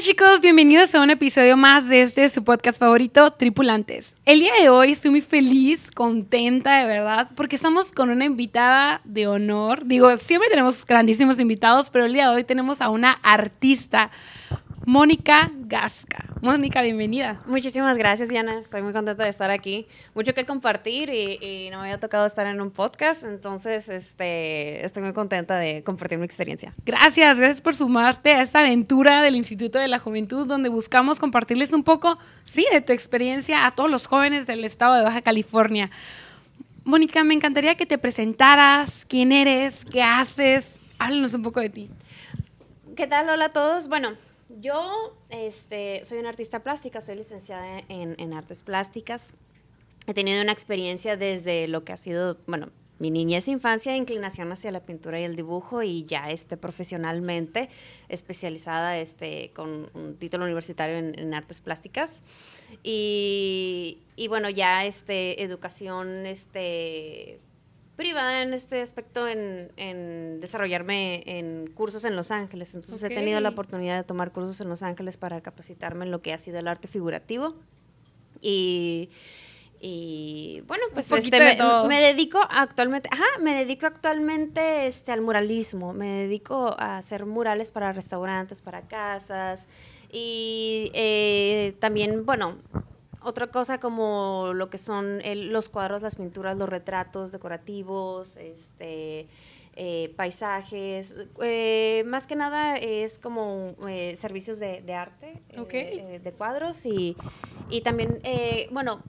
Chicos, bienvenidos a un episodio más de este su podcast favorito, Tripulantes. El día de hoy estoy muy feliz, contenta de verdad, porque estamos con una invitada de honor. Digo, siempre tenemos grandísimos invitados, pero el día de hoy tenemos a una artista Mónica Gasca. Mónica, bienvenida. Muchísimas gracias, Diana. Estoy muy contenta de estar aquí. Mucho que compartir y, no me había tocado estar en un podcast, entonces este, estoy muy contenta de compartir mi experiencia. Gracias, gracias por sumarte a esta aventura del Instituto de la Juventud, donde buscamos compartirles un poco, sí, de tu experiencia a todos los jóvenes del estado de Baja California. Mónica, me encantaría que te presentaras, quién eres, qué haces. Háblanos un poco de ti. ¿Qué tal? Hola a todos. Bueno, yo este, soy una artista plástica, soy licenciada en, artes plásticas. He tenido una experiencia desde lo que ha sido, bueno, mi niñez, infancia, inclinación hacia la pintura y el dibujo y ya este, profesionalmente especializada este, con un título universitario en, artes plásticas. Y, y, bueno, ya este, educación este, privada en este aspecto en, desarrollarme en cursos en Los Ángeles. Entonces he tenido la oportunidad de tomar cursos en Los Ángeles para capacitarme en lo que ha sido el arte figurativo. Y, bueno, pues este, me, dedico actualmente, ajá, me dedico actualmente este, al muralismo. Me dedico a hacer murales para restaurantes, para casas. Y eh, también, bueno, otra cosa como lo que son los cuadros, las pinturas, los retratos decorativos, este, eh, paisajes. Eh, más que nada es como eh, servicios de, arte, de cuadros y, y también, bueno,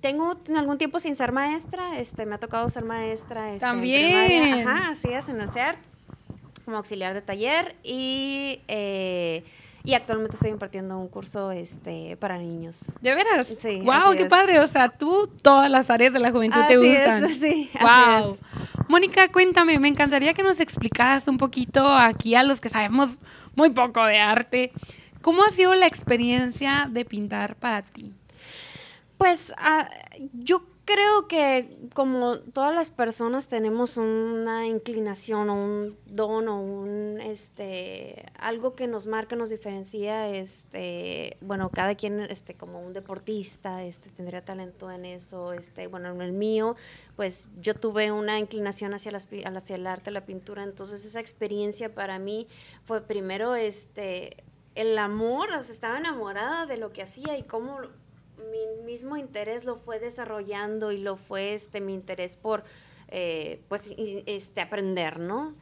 tengo algún tiempo sin ser maestra, este, me ha tocado ser maestra. Este, También. Ajá, así es, en hacer como auxiliar de taller y y actualmente estoy impartiendo un curso este, para niños. ¿De veras? Sí. ¡Wow! ¡Qué padre! O sea, tú todas las áreas de la juventud te gustan. sí, wow. Mónica, cuéntame, me encantaría que nos explicaras un poquito aquí a los que sabemos muy poco de arte. ¿Cómo ha sido la experiencia de pintar para ti? Pues uh, yo creo que como todas las personas tenemos una inclinación o un don o un este algo que nos marca, nos diferencia, este, bueno, cada quien este como un deportista, este tendría talento en eso, este, bueno, en el mío, pues yo tuve una inclinación hacia las, hacia el arte, la pintura, entonces esa experiencia para mí fue primero este el amor, o sea, estaba enamorada de lo que hacía y cómo mi mismo interés lo fue desarrollando y lo fue este mi interés por eh, pues este aprender, ¿no?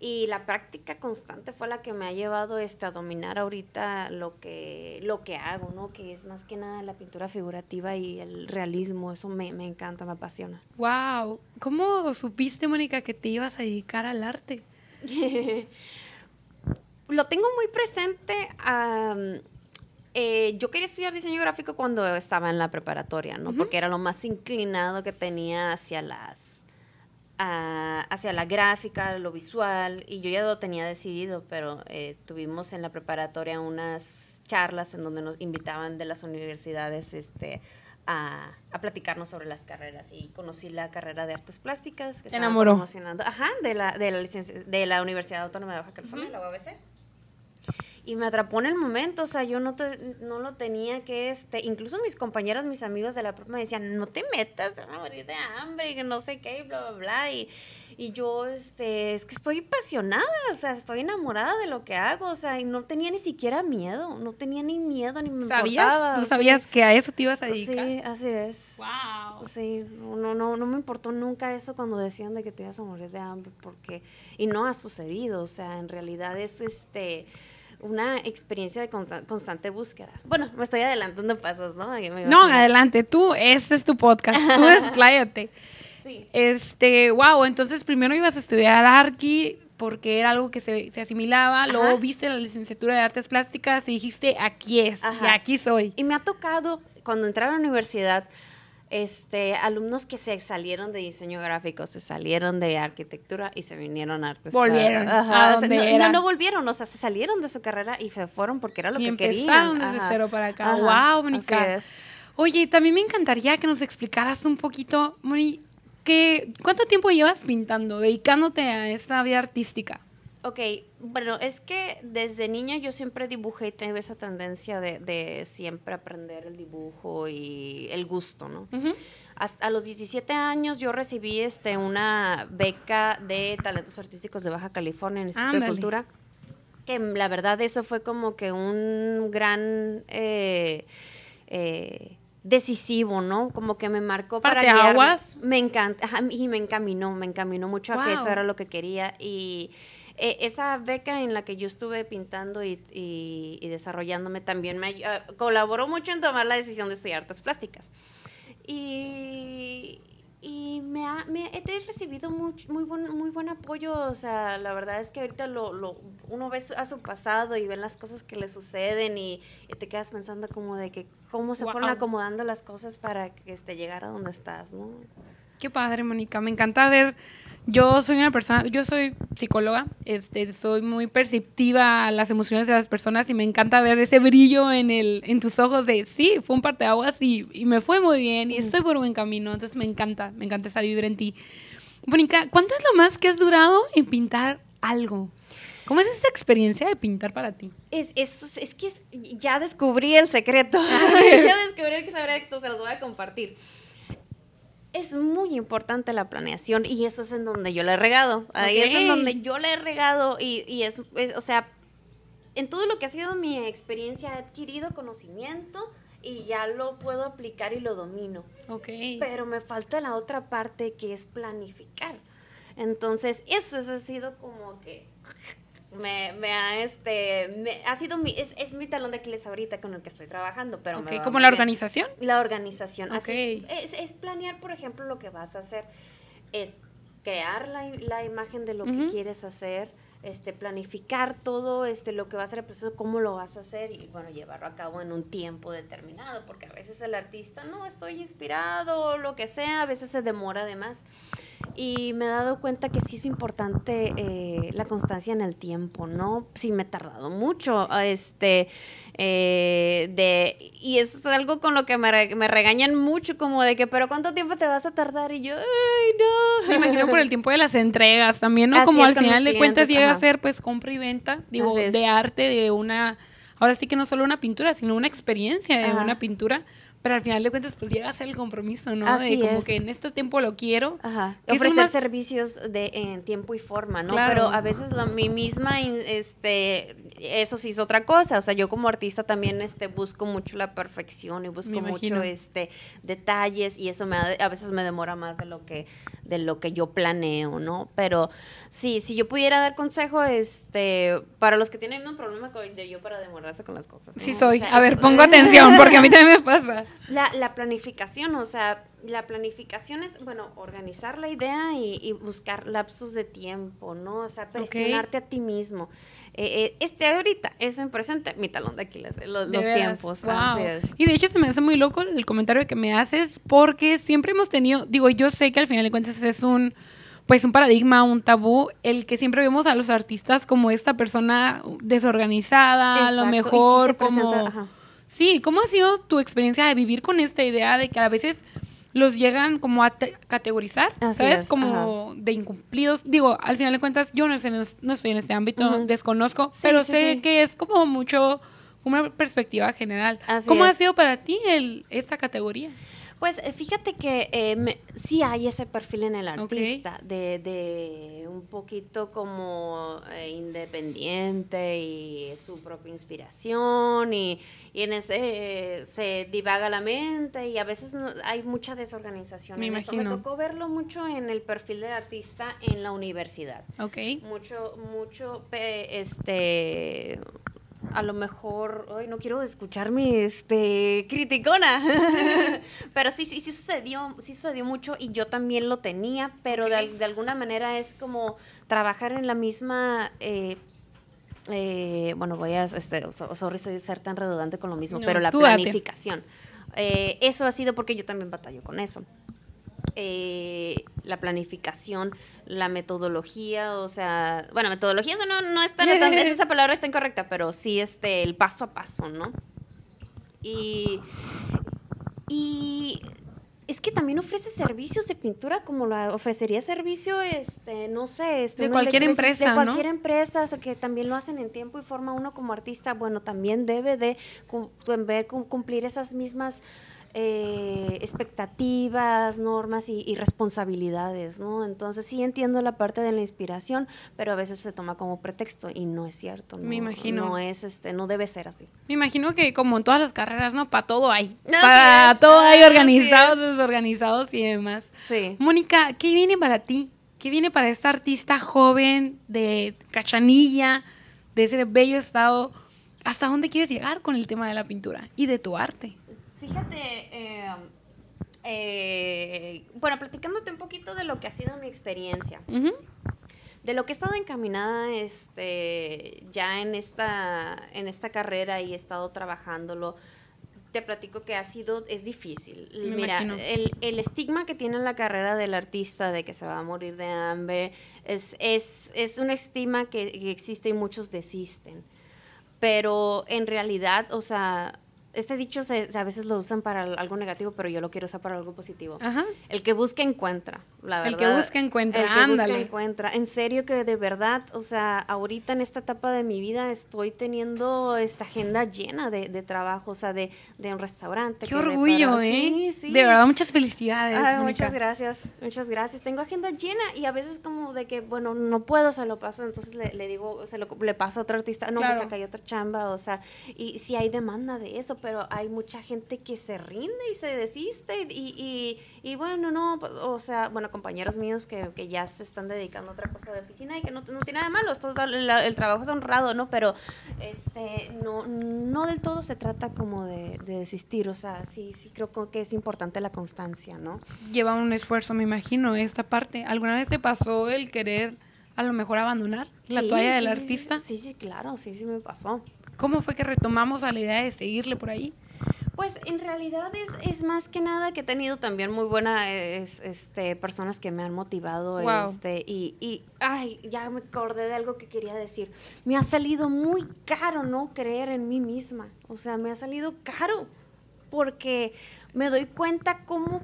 Y la práctica constante fue la que me ha llevado este, a dominar ahorita lo que, lo que hago, ¿no? Que es más que nada la pintura figurativa y el realismo. Eso me, me encanta, me apasiona. ¡Wow! ¿Cómo supiste, Mónica, que te ibas a dedicar al arte? lo tengo muy presente. Eh, yo quería estudiar diseño gráfico cuando estaba en la preparatoria, ¿no? Porque era lo más inclinado que tenía hacia las ah, hacia la gráfica, lo visual, y yo ya lo tenía decidido, pero eh, tuvimos en la preparatoria unas charlas en donde nos invitaban de las universidades este, a, a, platicarnos sobre las carreras y conocí la carrera de artes plásticas que enamoró. promocionando ajá de la de la, de la Universidad Autónoma de Baja California la UABC y me atrapó en el momento, o sea, yo no, te, no lo tenía que, este, incluso mis compañeras, mis amigos de la propia me decían, no te metas, te vas a morir de hambre, y que no sé qué, y bla, bla, bla, y, y yo, este, es que estoy apasionada, o sea, estoy enamorada de lo que hago, o sea, y no tenía ni siquiera miedo, no tenía ni miedo, ni me ¿Sabías? ¿Tú sabías que a eso te ibas a dedicar? Sí, así es. Wow. Sí, no, no, no me importó nunca eso cuando decían de que te ibas a morir de hambre, porque, y no ha sucedido, o sea, en realidad es, este una experiencia de constante búsqueda. Bueno, me estoy adelantando pasos, ¿no? No, adelante, tú, este es tu podcast, tú despláyate. sí. Este, wow, entonces primero ibas a estudiar arqui porque era algo que se, asimilaba, luego viste la licenciatura de artes plásticas y dijiste, aquí es, y aquí soy. Y me ha tocado, cuando entré a la universidad, este, alumnos que se salieron de diseño gráfico, se salieron de arquitectura y se vinieron a artes. Volvieron. Ajá, no, no, volvieron, o sea, se salieron de su carrera y se fueron porque era lo que querían. Empezaron desde cero para acá. Wow, Mónica. Oye, también me encantaría que nos explicaras un poquito, Moni, que, ¿cuánto tiempo llevas pintando, dedicándote a esta vida artística? Ok, bueno, es que desde niña yo siempre dibujé y tengo esa tendencia de, de siempre aprender el dibujo y el gusto, ¿no? Hasta a los 17 años yo recibí este, una beca de talentos artísticos de Baja California en el Instituto de Cultura. Que la verdad eso fue como que un gran eh, eh, decisivo, ¿no? Como que me marcó para aguas? Me encanta, y me encaminó, me encaminó mucho a que eso era lo que quería y eh, esa beca en la que yo estuve pintando y, desarrollándome también me colaboró mucho en tomar la decisión de estudiar artes plásticas. Y, y me, ha, me he recibido muy, muy, buen, muy buen apoyo. O sea, la verdad es que ahorita lo, lo, uno ve a su pasado y ve las cosas que le suceden y, te quedas pensando como de que cómo se fueron acomodando las cosas para que este, llegar a donde estás, ¿no? Qué padre, Mónica. Me encanta ver yo soy una persona, yo soy psicóloga, este, soy muy perceptiva a las emociones de las personas y me encanta ver ese brillo en el, en tus ojos de sí, fue un parteaguas y, y me fue muy bien y estoy por buen camino. Entonces me encanta, me encanta esa vibra en ti. Mónica, ¿cuánto es lo más que has durado en pintar algo? ¿Cómo es esta experiencia de pintar para ti? Es, es, es que ya descubrí el secreto. ya descubrí el secreto, se los voy a compartir es muy importante la planeación y eso es en donde yo le he regado. Ahí es en donde yo le he regado y, es, o sea, en todo lo que ha sido mi experiencia he adquirido conocimiento y ya lo puedo aplicar y lo domino. Ok. Pero me falta la otra parte que es planificar. Entonces, eso, eso ha sido como que me, me ha este me, ha sido mi es, es, mi talón de Aquiles ahorita con el que estoy trabajando pero okay, como la organización la organización Así es, es, planear por ejemplo lo que vas a hacer es crear la, la imagen de lo que quieres hacer este, planificar todo este, lo que va a ser el proceso, cómo lo vas a hacer y bueno, llevarlo a cabo en un tiempo determinado, porque a veces el artista no estoy inspirado, lo que sea, a veces se demora además. Y me he dado cuenta que sí es importante eh, la constancia en el tiempo, ¿no? Sí me he tardado mucho, este, eh, de, y eso es algo con lo que me, me, regañan mucho, como de que, pero ¿cuánto tiempo te vas a tardar? Y yo, ay, no. Me imagino por el tiempo de las entregas también, ¿no? como al final de cuentas llega a ser, pues, compra y venta, digo, de arte, de una, ahora sí que no solo una pintura, sino una experiencia de una pintura pero al final de cuentas pues llega a ser el compromiso, ¿no? Así de como que en este tiempo lo quiero. Ajá. Ofrecer servicios de en tiempo y forma, ¿no? Pero a veces la, mi misma este eso sí es otra cosa, o sea, yo como artista también este busco mucho la perfección y busco mucho este detalles y eso me a veces me demora más de lo que de lo que yo planeo, ¿no? Pero sí, si yo pudiera dar consejo este para los que tienen un problema con de yo para demorarse con las cosas. Sí soy. a ver, pongo atención porque a mí también me pasa. La, la planificación, o sea, la planificación es, bueno, organizar la idea y, buscar lapsos de tiempo, ¿no? O sea, presionarte a ti mismo. Eh, eh, este ahorita es en presente mi talón de Aquiles, eh, los, los tiempos. Y de hecho se me hace muy loco el comentario que me haces porque siempre hemos tenido, digo, yo sé que al final de cuentas es un pues un paradigma, un tabú, el que siempre vemos a los artistas como esta persona desorganizada, a lo mejor como... Sí, ¿cómo ha sido tu experiencia de vivir con esta idea de que a veces los llegan como a categorizar, ¿sabes? como de incumplidos. Digo, al final de cuentas, yo no, sé, no estoy en ese ámbito, desconozco, pero sé que es como mucho una perspectiva general. ¿Cómo ha sido para ti el, esta categoría? Pues eh, fíjate que eh, sí hay ese perfil en el artista, de, un poquito como eh, independiente y su propia inspiración y, en ese se divaga la mente y a veces hay mucha desorganización. Me en imagino. Eso. Me tocó verlo mucho en el perfil del artista en la universidad. Ok. Mucho, mucho, este a lo mejor, hoy no quiero escucharme este criticona, pero sí, sí, sí sucedió, sí sucedió mucho y yo también lo tenía, pero de, alguna manera es como trabajar en la misma eh, eh, bueno, voy a, este, sorry, soy ser tan redundante con lo mismo, pero la planificación. Eh, eso ha sido porque yo también batallo con eso. Eh, la planificación, la metodología, o sea, bueno, metodología eso no, no está, esa palabra está incorrecta, pero sí este, el paso a paso, ¿no? Y, y es que también ofrece servicios de pintura como lo ofrecería servicio, este, no sé, este, de cualquier empresa, de cualquier ¿no? empresa, o sea, que también lo hacen en tiempo y forma uno como artista, bueno, también debe de cum- ver, cumplir esas mismas eh, expectativas, normas y, y responsabilidades, ¿no? Entonces sí entiendo la parte de la inspiración, pero a veces se toma como pretexto y no es cierto, ¿no? Me imagino. No es, este, no debe ser así. Me imagino que como en todas las carreras, ¿no? Para todo hay. Para todo hay organizados, es. desorganizados y demás. Sí. Mónica, ¿qué viene para ti? ¿Qué viene para esta artista joven de Cachanilla, de ese bello estado? ¿Hasta dónde quieres llegar con el tema de la pintura y de tu arte? Fíjate, eh, eh, bueno, platicándote un poquito de lo que ha sido mi experiencia, de lo que he estado encaminada este, ya en esta, en esta carrera y he estado trabajándolo. Te platico que ha sido, es difícil. Me Mira, el, el estigma que tiene la carrera del artista de que se va a morir de hambre es, es, es un estigma que, que existe y muchos desisten. Pero en realidad, o sea, este dicho se, se- a veces lo usan para algo negativo, pero yo lo quiero usar para algo positivo. Ajá. El que busca encuentra, la verdad. El que busca encuentra, El que ándale. busca encuentra. En serio que de verdad, o sea, ahorita en esta etapa de mi vida estoy teniendo esta agenda llena de, de trabajo, o sea, de, de un restaurante. Qué orgullo. ¿eh? Sí, sí. De verdad, muchas felicidades. Ay, muchas gracias, muchas gracias. Tengo agenda llena y a veces como de que, bueno, no puedo, se lo paso, entonces le, le digo, se lo le paso a otro artista, no, Claro. pues acá hay otra chamba, o sea, y sí hay demanda de eso, pero hay mucha gente que se rinde y se desiste y, y, y- y bueno, no, pues, o sea, bueno, compañeros míos que, que ya se están dedicando a otra cosa de oficina y que no, no tiene nada de malo, esto, el, el trabajo es honrado, ¿no? Pero este, no, no del todo se trata como de, de desistir, o sea, sí, sí creo que es importante la constancia, ¿no? Lleva un esfuerzo, me imagino, esta parte. ¿Alguna vez te pasó el querer a lo mejor abandonar la Sí, toalla del sí, artista? Sí, sí, claro, sí, sí me pasó. ¿Cómo fue que retomamos a la idea de seguirle por ahí? Pues en realidad es, es más que nada que he tenido también muy buenas este, personas que me han motivado. Wow. Este, y, y, ay, ya me acordé de algo que quería decir. Me ha salido muy caro no creer en mí misma. O sea, me ha salido caro porque me doy cuenta cómo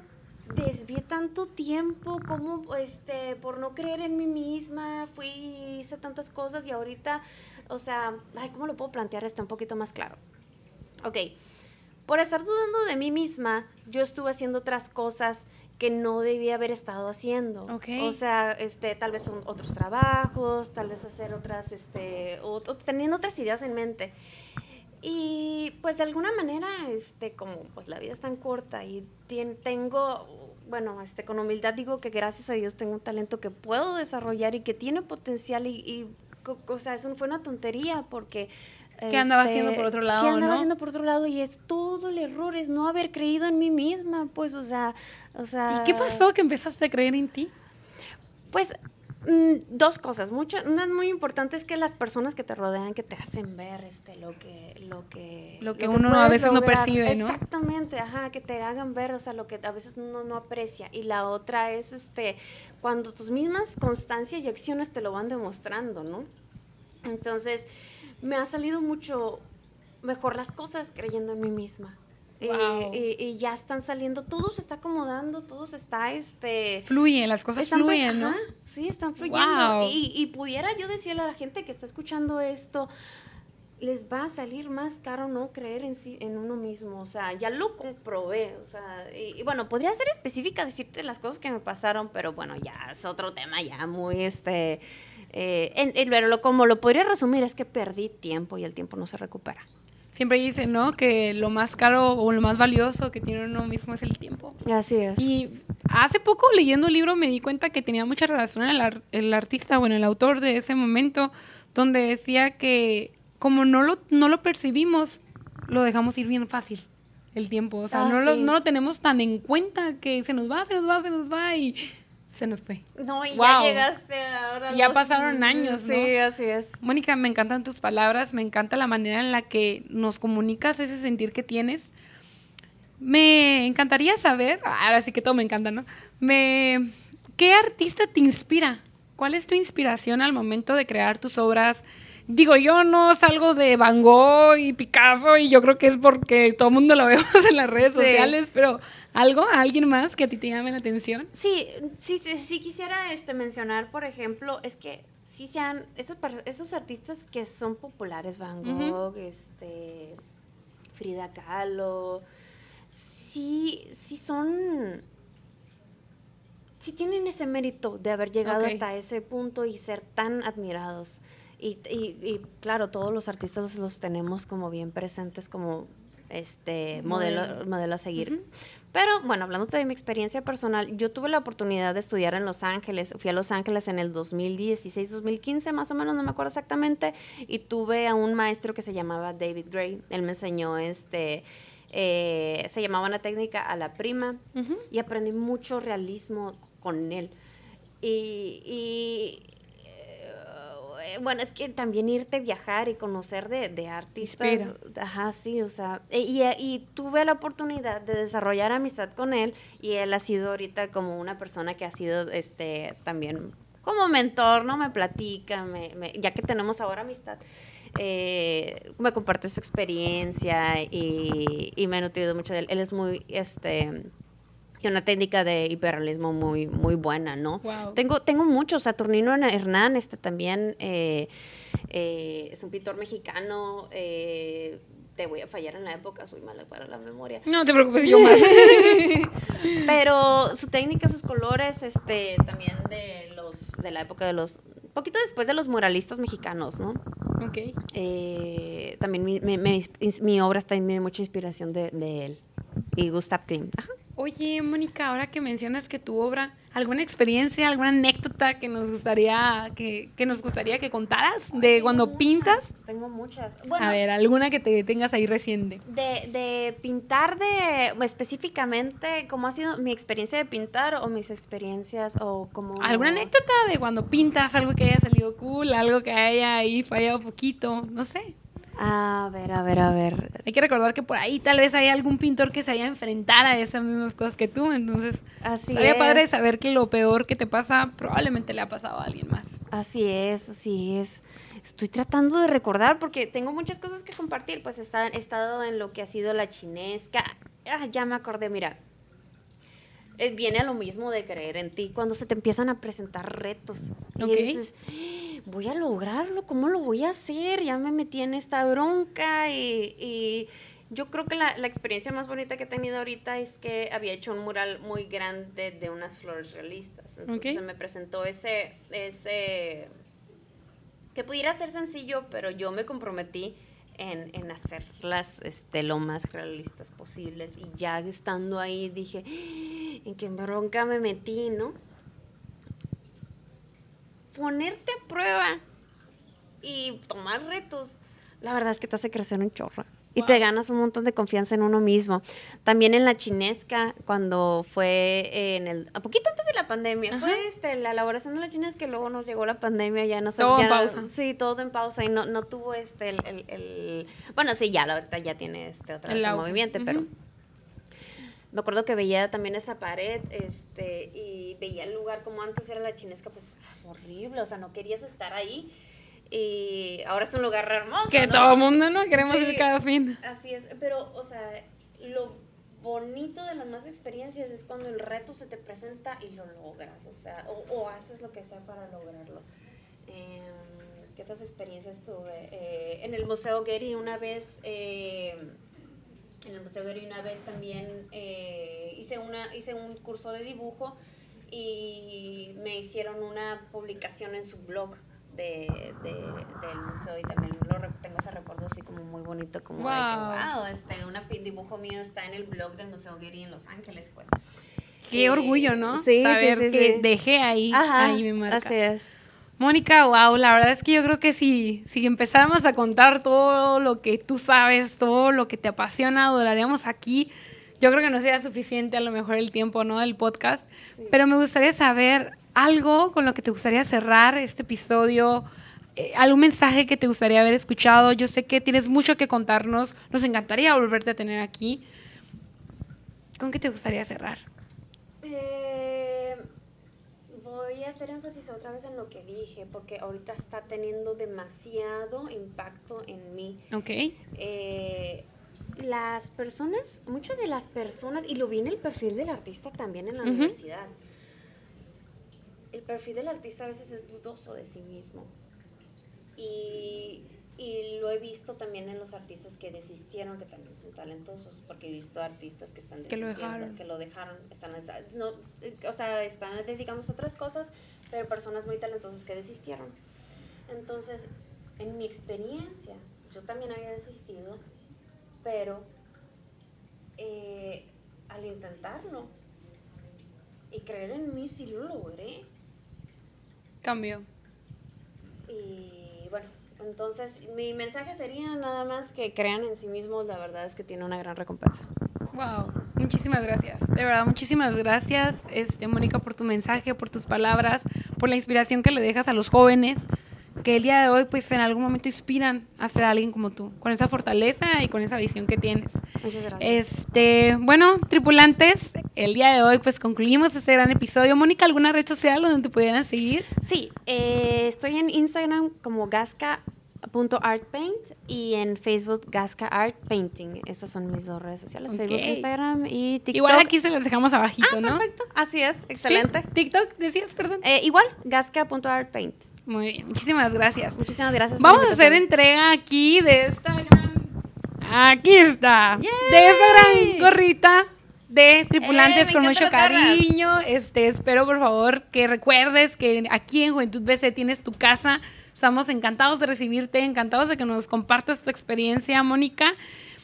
desvié tanto tiempo, cómo este, por no creer en mí misma, fui, hice tantas cosas y ahorita, o sea, ay, ¿cómo lo puedo plantear esto un poquito más claro? Ok, por estar dudando de mí misma, yo estuve haciendo otras cosas que no debía haber estado haciendo. Ok. O sea, este, tal vez son otros trabajos, tal vez hacer otras, este, o, o teniendo otras ideas en mente. Y pues de alguna manera, este, como pues la vida es tan corta y tien- tengo, bueno, este, con humildad digo que gracias a Dios tengo un talento que puedo desarrollar y que tiene potencial y, y o sea, eso fue una tontería porque... ¿Qué andaba este, haciendo por otro lado, ¿Qué andaba no? haciendo por otro lado? Y es todo el error, es no haber creído en mí misma, pues, o sea, o sea... ¿Y qué pasó que empezaste a creer en ti? Pues mm, dos cosas, muchas, una muy importante es que las personas que te rodean, que te hacen ver este lo que lo que Lo que uno a veces no percibe, ¿no? Exactamente, ajá, que te hagan ver, o sea, lo que a veces uno no aprecia. Y la otra es este cuando tus mismas constancias y acciones te lo van demostrando, ¿no? Entonces, me ha salido mucho mejor las cosas creyendo en mí misma. Y- Wow. Y, y ya están saliendo, todo se está acomodando, todo se está, este... Fluyen, las cosas Están, pues, fluyen, ¿no? ajá, sí, están fluyendo. Wow. Y, y pudiera yo decirle a la gente que está escuchando esto, les va a salir más caro no creer en sí, en uno mismo. O sea, ya lo comprobé. O sea, y, y bueno, podría ser específica decirte las cosas que me pasaron, pero bueno, ya es otro tema ya muy este. Eh, en- en- pero lo, como lo podría resumir es que perdí tiempo y el tiempo no se recupera. Siempre dicen, ¿no? Que lo más caro o lo más valioso que tiene uno mismo es el tiempo. Así es. Y hace poco leyendo un libro me di cuenta que tenía mucha relación el, ar- el artista, bueno, el autor de ese momento, donde decía que como no lo, no lo percibimos, lo dejamos ir bien fácil el tiempo. O sea, Ah, no, lo, sí. no lo tenemos tan en cuenta que se nos va, se nos va, se nos va y se nos fue. no, y Wow. ya llegaste ahora. Ya los- pasaron años, ¿no? Sí, así es. Mónica, me encantan tus palabras, me encanta la manera en la que nos comunicas ese sentir que tienes. Me encantaría saber, ahora sí que todo me encanta, ¿no? Me, ¿Qué artista te inspira? ¿Cuál es tu inspiración al momento de crear tus obras? Digo, yo no salgo de Van Gogh y Picasso y yo creo que es porque todo el mundo lo vemos en las redes Sí. sociales, pero ¿Algo? ¿Alguien más que a ti te llame la atención? Sí, sí, sí, sí quisiera este, mencionar, por ejemplo, es que sí sean esos, esos artistas que son populares, Van Gogh, este, Frida Kahlo, sí, sí son, sí tienen ese mérito de haber llegado hasta ese punto y ser tan admirados. Y, y, claro, todos los artistas los tenemos como bien presentes como este modelo, modelo a seguir. Pero bueno, hablando de mi experiencia personal, yo tuve la oportunidad de estudiar en Los Ángeles. Fui a Los Ángeles en el 2016, 2015, más o menos, no me acuerdo exactamente. Y tuve a un maestro que se llamaba David Gray. Él me enseñó este. Eh, se llamaba una técnica a la prima y aprendí mucho realismo con él. y, eh, bueno, es que también irte a viajar y conocer de, de artistas. Ajá, sí, o sea, e, y, y, tuve la oportunidad de desarrollar amistad con él y él ha sido ahorita como una persona que ha sido este también como mentor, ¿no? Me platica, me, ya que tenemos ahora amistad. Eh, me comparte su experiencia y, y, me he nutrido mucho de él. Él es muy, este, una técnica de hiperrealismo muy, muy buena, ¿no? Tengo, tengo muchos, Saturnino Hernán, este también eh, eh, es un pintor mexicano, eh, te voy a fallar en la época, soy mala para la memoria. No te preocupes, yo más. Pero su técnica, sus colores, este, también de los, de la época de los, poquito después de los muralistas mexicanos, ¿no? Ok. también mi, mi, mi, obra está en mucha inspiración de, de él. Y Gustav Klimt. Oye, Mónica, ahora que mencionas que tu obra, ¿alguna experiencia, alguna anécdota que nos gustaría que, nos gustaría que contaras de cuando pintas? Tengo muchas. a ver, alguna que te tengas ahí reciente. De, de pintar de específicamente, ¿cómo ha sido mi experiencia de pintar o mis experiencias o como alguna anécdota de cuando pintas algo que haya salido cool, algo que haya ahí fallado poquito, no sé. A ver, a ver, a ver. Hay que recordar que por ahí tal vez hay algún pintor que se haya enfrentado a esas mismas cosas que tú, entonces Así sería padre saber que lo peor que te pasa probablemente le ha pasado a alguien más. Así es, así es. Estoy tratando de recordar porque tengo muchas cosas que compartir, pues he estado en lo que ha sido la chinesca. Ah, ya me acordé, mira. Eh, viene a lo mismo de creer en ti cuando se te empiezan a presentar retos. Y dices, voy a lograrlo, ¿cómo lo voy a hacer? Ya me metí en esta bronca y, yo creo que la, experiencia más bonita que he tenido ahorita es que había hecho un mural muy grande de unas flores realistas. Entonces se me presentó ese, ese, que pudiera ser sencillo, pero yo me comprometí en, en hacerlas este, lo más realistas posibles. Y ya estando ahí dije, ¡Ah! ¿En qué bronca me metí, no? ponerte a prueba y tomar retos, la verdad es que te hace crecer un chorro. Y te ganas un montón de confianza en uno mismo. También en la chinesca, cuando fue en el... A poquito antes de la pandemia, fue este, la elaboración de la chinesca y luego nos llegó la pandemia, ya no sé... Todo en pausa. sí, todo en pausa y no, no tuvo este, el, Bueno, sí, ya, la verdad ya tiene este otra vez el movimiento, pero me acuerdo que veía también esa pared, este, y veía el lugar como antes era la chinesca, pues horrible, o sea, no querías estar ahí. Y ahora es un lugar hermoso. Que todo el mundo, ¿no? Queremos ir cada fin. Así es, pero, o sea, lo bonito de las más experiencias es cuando el reto se te presenta y lo logras, o sea, o, haces lo que sea para lograrlo. Eh, ¿Qué otras experiencias tuve? Eh, en el Museo Getty una vez... Eh, en el Museo de una vez también eh, hice, una, hice un curso de dibujo y me hicieron una publicación en su blog de, del museo y también lo, tengo ese recuerdo así como muy bonito, como wow. de que, wow, este, un dibujo mío está en el blog del Museo Getty en Los Ángeles, pues. Qué orgullo, ¿no? Sí, Saber sí, que dejé ahí, ahí mi marca. Así es. Mónica, wow, la verdad es que yo creo que si, si empezáramos a contar todo lo que tú sabes, todo lo que te apasiona, adoraríamos aquí. Yo creo que no sería suficiente a lo mejor el tiempo, ¿no? Del podcast. Pero me gustaría saber algo con lo que te gustaría cerrar este episodio, eh, algún mensaje que te gustaría haber escuchado. Yo sé que tienes mucho que contarnos, nos encantaría volverte a tener aquí. ¿Con qué te gustaría cerrar? Hacer énfasis otra vez en lo que dije, porque ahorita está teniendo demasiado impacto en mí. Ok. Eh, las personas, muchas de las personas, y lo vi en el perfil del artista también en la universidad, el perfil del artista a veces es dudoso de sí mismo. Y, y lo he visto también en los artistas que desistieron, que también son talentosos, porque he visto artistas que están Que lo dejaron. que lo dejaron, están, no, eh, o sea, están dedicándose a otras cosas, pero personas muy talentosas que desistieron. Entonces, en mi experiencia, yo también había desistido, pero eh, al intentarlo y creer en mí, sí lo logré. Cambio. Y bueno, entonces mi mensaje sería nada más que crean en sí mismos, la verdad es que tiene una gran recompensa. Wow, muchísimas gracias. De verdad, muchísimas gracias, este, Mónica, por tu mensaje, por tus palabras, por la inspiración que le dejas a los jóvenes, que el día de hoy, pues, en algún momento inspiran a ser alguien como tú, con esa fortaleza y con esa visión que tienes. Muchas gracias. Este, bueno, tripulantes, el día de hoy, pues, concluimos este gran episodio. Mónica, ¿alguna red social donde te pudieran seguir? Sí, eh, estoy en Instagram como gasca.artpaint y en Facebook Gasca Art Painting. Esas son mis dos redes sociales, Facebook, Ok. Instagram y TikTok. Igual aquí se las dejamos abajito, Ah, ¿no? perfecto. Así es, excelente. Sí, TikTok, decías, perdón. Eh, igual, gasca.artpaint. Muy bien, muchísimas gracias. Muchísimas gracias. Vamos a hacer entrega aquí de esta gran. Aquí está. ¡Yay! De esta gran gorrita de tripulantes ¡Eh, con mucho garras! cariño. Este, espero por favor que recuerdes que aquí en Juventud BC tienes tu casa. Estamos encantados de recibirte, encantados de que nos compartas tu experiencia, Mónica.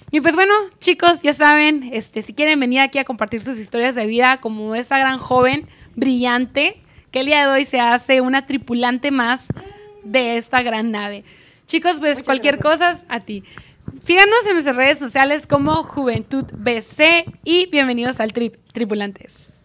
Y pues bueno, chicos, ya saben, este, si quieren venir aquí a compartir sus historias de vida como esta gran joven brillante, que el día de hoy se hace una tripulante más de esta gran nave. Chicos, pues Muchas cualquier gracias. cosa a ti. Síganos en nuestras redes sociales como Juventud BC y bienvenidos al Trip Tripulantes.